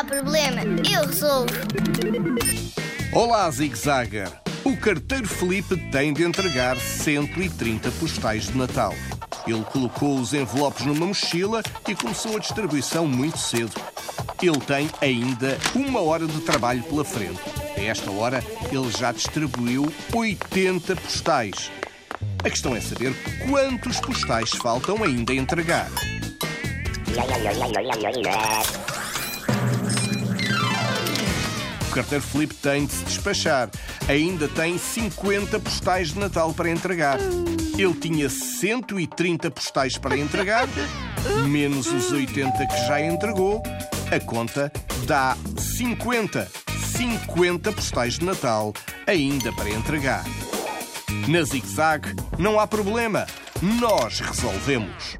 há problema, eu resolvo. Olá, Zig Zagger. O carteiro Felipe tem de entregar 130 postais de Natal. Ele colocou os envelopes numa mochila e começou a distribuição muito cedo. Ele tem ainda uma hora de trabalho pela frente. A esta hora, ele já distribuiu 80 postais. A questão é saber quantos postais faltam ainda a entregar. O carteiro Felipe tem de se despachar. Ainda tem 50 postais de Natal para entregar. Ele tinha 130 postais para entregar, menos os 80 que já entregou. A conta dá 50. 50 postais de Natal ainda para entregar. Na Zig Zag não há problema. Nós resolvemos.